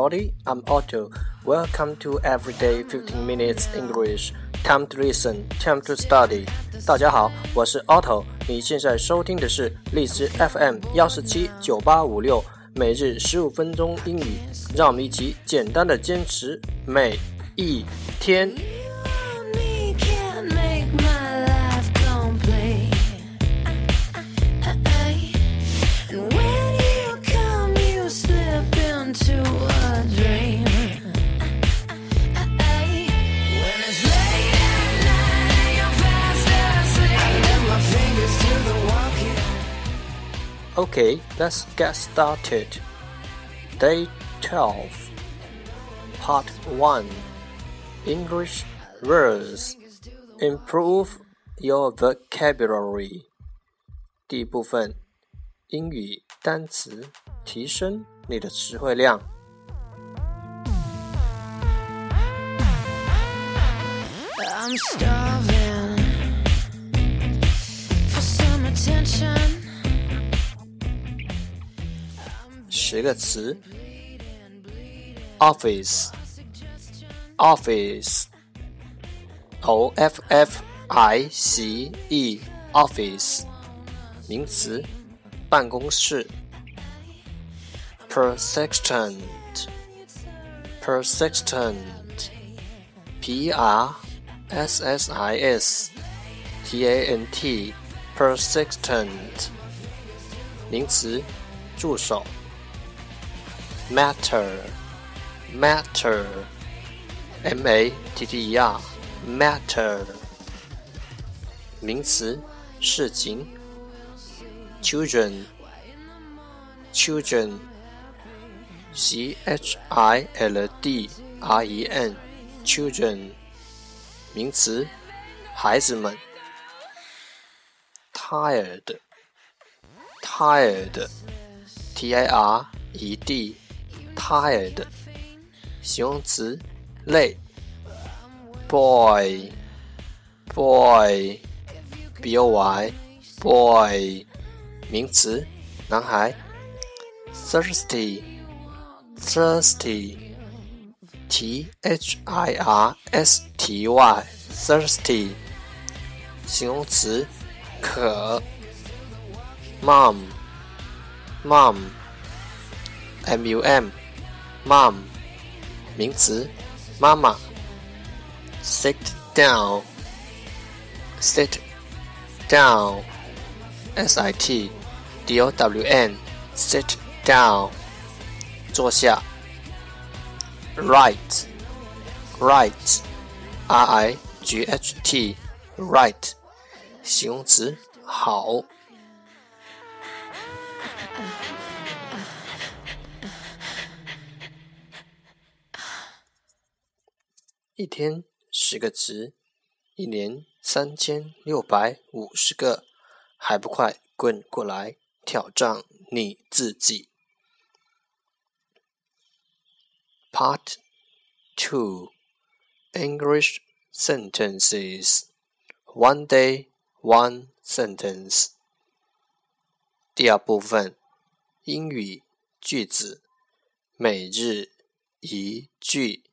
body I'm Otto. Welcome to Everyday 15 Minutes English. Time to listen, time to study. 大家好，我是 Otto。你现在收听的是荔枝 FM 幺四七九八五六，每日十五分钟英语。让我们一起简单的坚持每一天。Okay, let's get started. Day 12, Part 1 English words. Improve your vocabulary. 第一部分英语单词，提升你的词汇量。I'm starving for some attention. 十个词：office，office，o f f i c e，office，名词，办公室；persistent，persistent，p r s s i s t a n t，persistent，名词，助手。matter matter m a t t e r matter 名词事情 children children c h i l d r e n children 名词孩子们 tired tired t i r e d tired，形容词，累。boy，boy，b o y，boy，名词，男孩。thirsty，thirsty，t h i r s t y，thirsty，形容词，渴。mom，mom，m u m。 mom，名词，妈妈。sit down，sit down，s i t d o w n，sit down，坐下。right，right，r i g h t，right，形容词，好。一天十个词，一年三千六百五十个，还不快滚过来挑战你自己！Part Two English Sentences One Day One Sentence 第二部分英语句子，每日一句。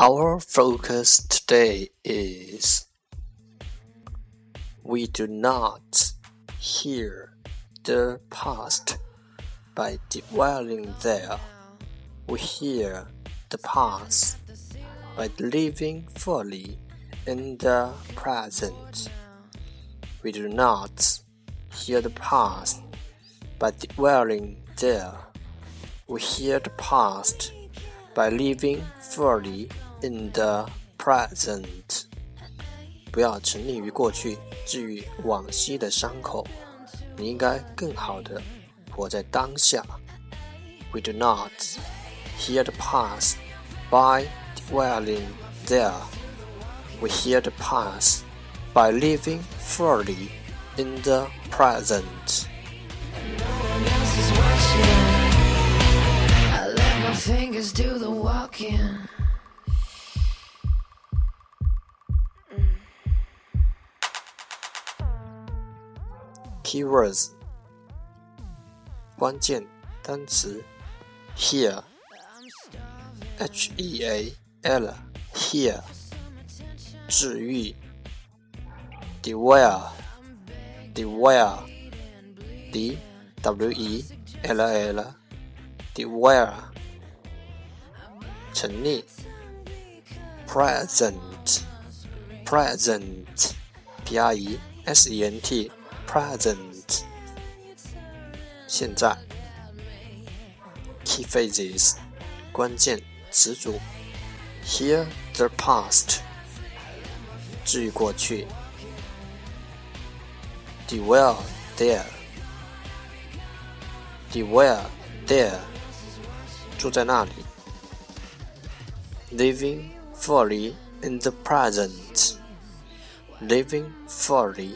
Our focus today is we do not hear the past by dwelling there. We hear the past by living fully in the present. We do not hear the past by dwelling there. We hear the past by living fully in the present，不要沉溺于过去，治愈往昔的伤口。你应该更好的活在当下。We do not hear the past by dwelling there. We hear the past by living fully in the present. Fingers do the walking. Keywords 关键单词 Here H E A L Here 治愈 Dwell Dwell D W E L L Dwell 沉溺 Present Present P R E S E N T present 现在 key phrases 关键词组 hear the past 治愈过去 dwell there dwell there 住在那里 living fully in the present living fully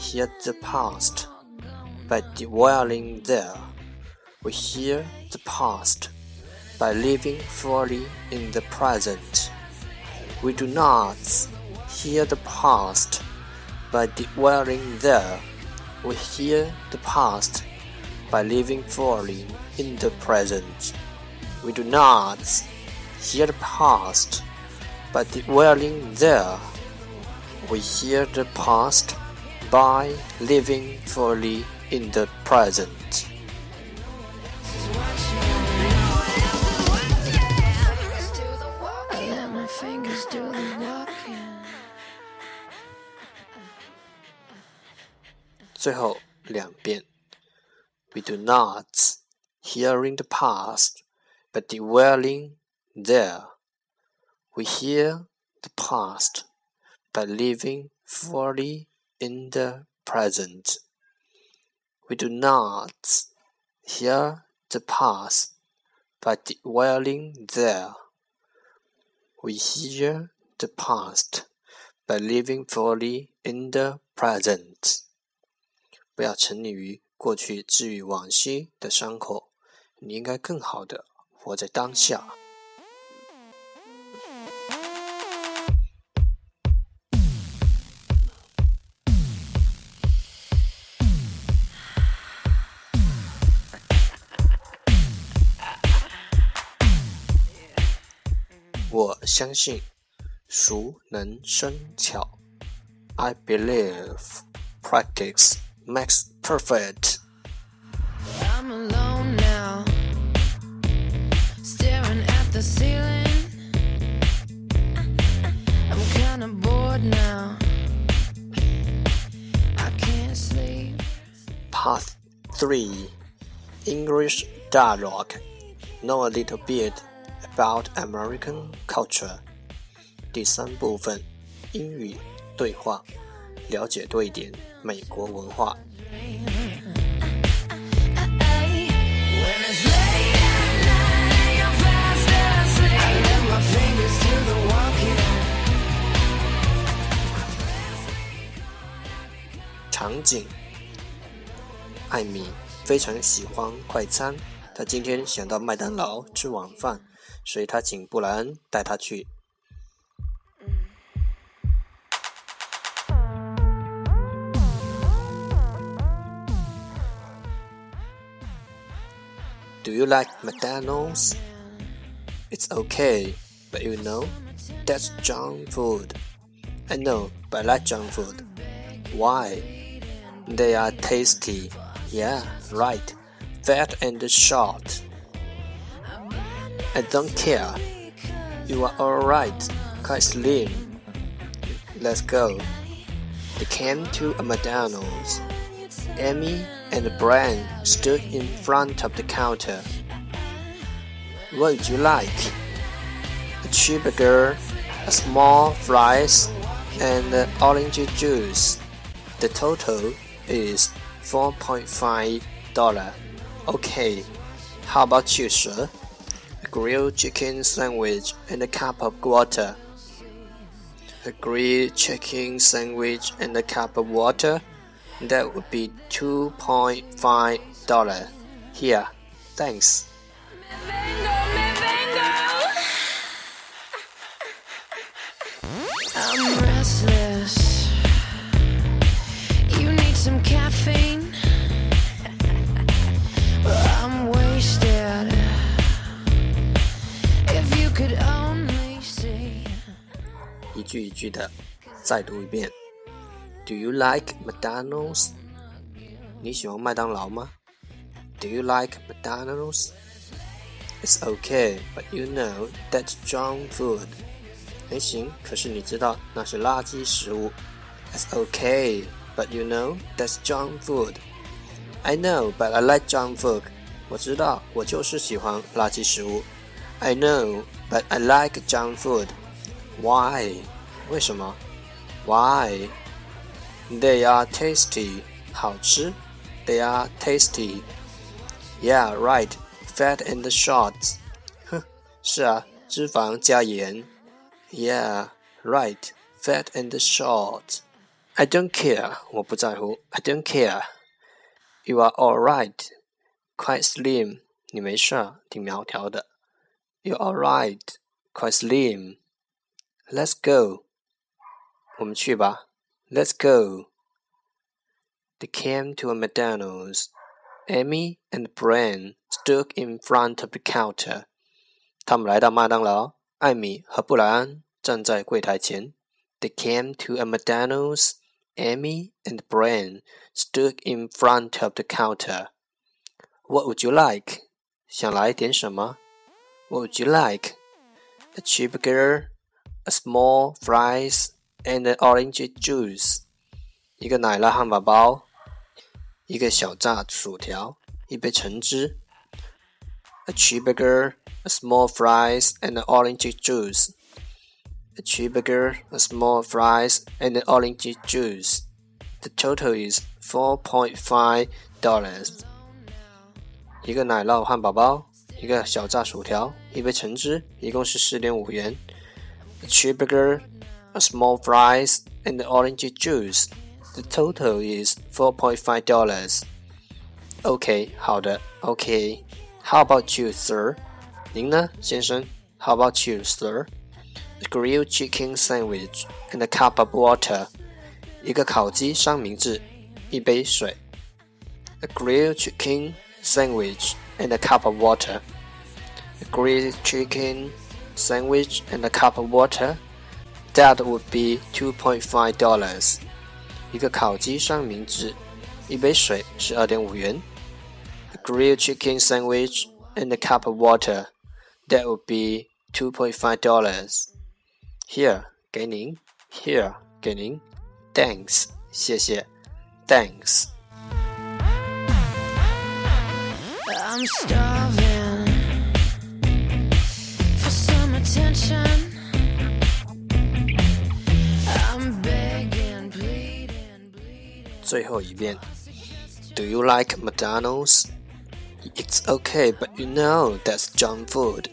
hear the past by dwelling there. We hear the past by living fully in the present. We do not hear the past by dwelling there. We hear the past by living fully in the present. We do not hear the past by dwelling there. We hear the past by living fully in the present. I let my fingers do the walking. 最后两遍。We do not hearing the past, but dwelling there. We hear the past by living fully in the present. We do not hear the past by dwelling there. We hear the past by living fully in the present. 不要沉溺于过去治愈往昔的伤口，你应该更好的活在当下。 相信，熟能生巧。I believe practice makes perfect. I'm alone now, staring at the ceiling. I'm kinda bored now. I can't sleep. Part 3 English Dialogue Know a little bit about American culture 第三部分英语对话，了解多一点美国文化。场景艾米非常喜欢快餐，她今天想到麦当劳吃晚饭。所以她请布莱恩带她去。Do you like McDonald's? It's okay, but you know, that's junk food. I know, but I like junk food. Why? They are tasty. Yeah, right. Fat and short. I don't care. You are alright. Quite slim. Let's go. They came to a McDonald's. Amy and Brian stood in front of the counter. What would you like? A cheeseburger, a small fries, and orange juice. The total is 4.5 dollar. Okay, how about you, sir? A grilled chicken sandwich and a cup of water. A grilled chicken sandwich and a cup of water. That would be 2.5 dollar. Here, thanks. I'm restless. 句一句的再读一遍。Do you like McDonald's？你喜欢麦当劳吗？Do you like McDonald's? It's okay, but you know that's junk food. 还行，可是你知道那是垃圾食物。It's okay, but you know that's junk food. I know, but I like junk food. 我知道，我就是喜欢垃圾食物。I know, but I like junk food. Why? 为什么？Why? They are tasty. 好吃。They are tasty. Yeah, right. Fat and short. 哼，是啊，脂肪加盐。Yeah, right. Fat and short. I don't care. 我不在乎。I don't care. You are all right. Quite slim. 你没事，挺苗条的。You're all right. Quite slim. Let's go. 我们去吧。Let's go. They came to a McDonald's. Amy and Brian stood in front of the counter. 他们来到麦当劳，艾米和布莱恩站在柜台前。They came to a McDonald's. Amy and Brian stood in front of the counter. What would you like? 想来点什么？What would you like? A cheeseburger, a small fries, and an orange juice. 一个奶酪汉堡包，一个小炸薯条，一杯橙汁。A cheeseburger, a small fries, and an orange juice. A cheeseburger, a small fries, and an orange juice. The total is four point five dollars. 一个奶酪汉堡包，一个小炸薯条，一杯橙汁，一共是四点五元。A cheeseburger, a small fries, and an orange juice. The total is four point five dollars. OK，好的，OK。How about you, sir？您呢，先生？How about you, sir? A grilled chicken sandwich and a cup of water. 一个烤鸡三明治，一杯水。A grilled chicken sandwich and a cup of water. A grilled chicken sandwich and a cup of water. That would be two point five dollars. 一个烤鸡三明治，一杯水是二点五元。A grilled chicken sandwich and a cup of water. That would be two point five dollars. Here，给您。Here，给您。Thanks，谢谢。Thanks。 I'm starving for some attention. 最后一遍。Do you like McDonald's? It's okay, but you know that's junk food.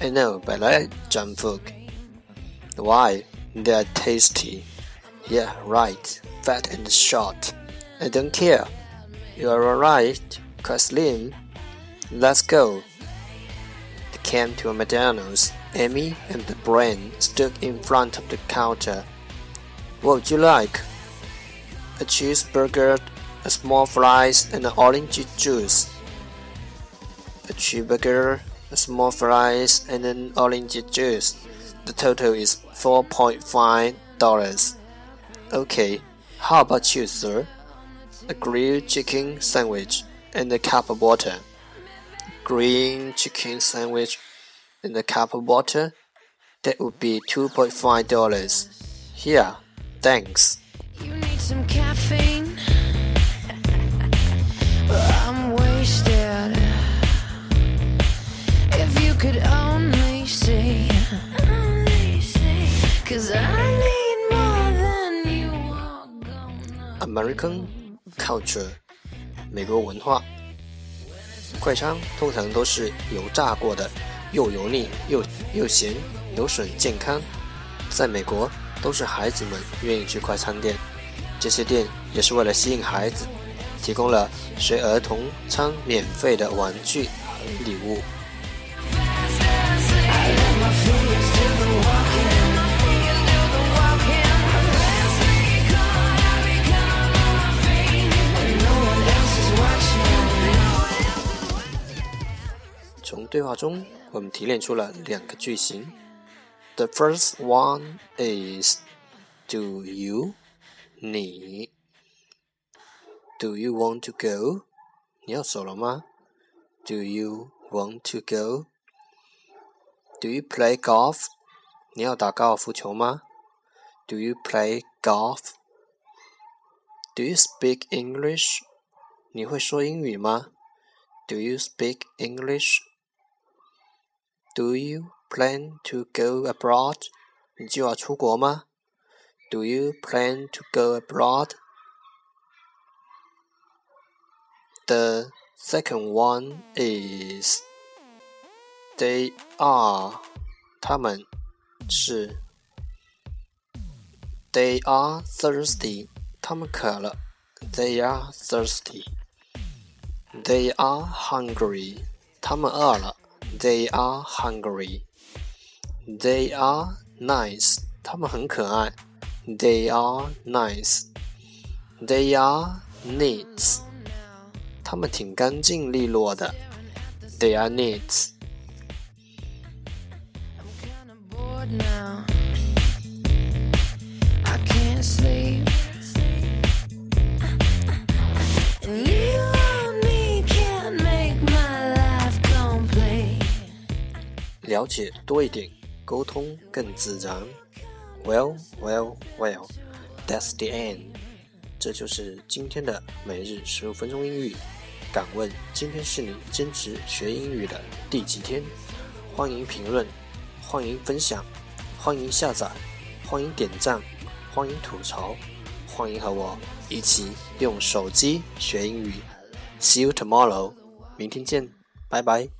I know, but I like junk food. Why? They're tasty. Yeah, right. Fat and short. I don't care. You're alright, quite slim. Let's go. They came to a McDonald's. Amy and Brian stood in front of the counter. What would you like? A cheeseburger, a small fries, and an orange juice. A cheeseburger, a small fries, and an orange juice. The total is four point five dollars. Okay, how about you, sir? A grilled chicken sandwich and a cup of water. Green chicken sandwich and a cup of water. That would be two point five dollars. Here, thanks. American culture，美国文化。快餐通常都是油炸过的，又油腻又又咸，有损健康。在美国，都是孩子们愿意去快餐店，这些店也是为了吸引孩子，提供了随儿童餐免费的玩具和礼物。对话中，我们提炼出了两个句型。The first one is Do you 你 Do you want to go 你要走了吗？Do you want to go Do you play golf 你要打高尔夫球吗？Do you play golf Do you speak English 你会说英语吗？Do you speak English Do you plan to go abroad? 你计划出国吗？Do you plan to go abroad? The second one is they are 他们是 They are thirsty 他们渴了 They are thirsty They are hungry 他们饿了 They are hungry. They are nice. 他们很可爱。They are nice. They are neat. 他们挺干净利落的。They are neat. Kinda bored now. I can't sleep. 了解多一点，沟通更自然。Well, well, well. That's the end. 这就是今天的每日十五分钟英语。敢问今天是你坚持学英语的第几天？欢迎评论，欢迎分享，欢迎下载，欢迎点赞，欢迎吐槽，欢迎和我一起用手机学英语。See you tomorrow. 明天见，拜拜。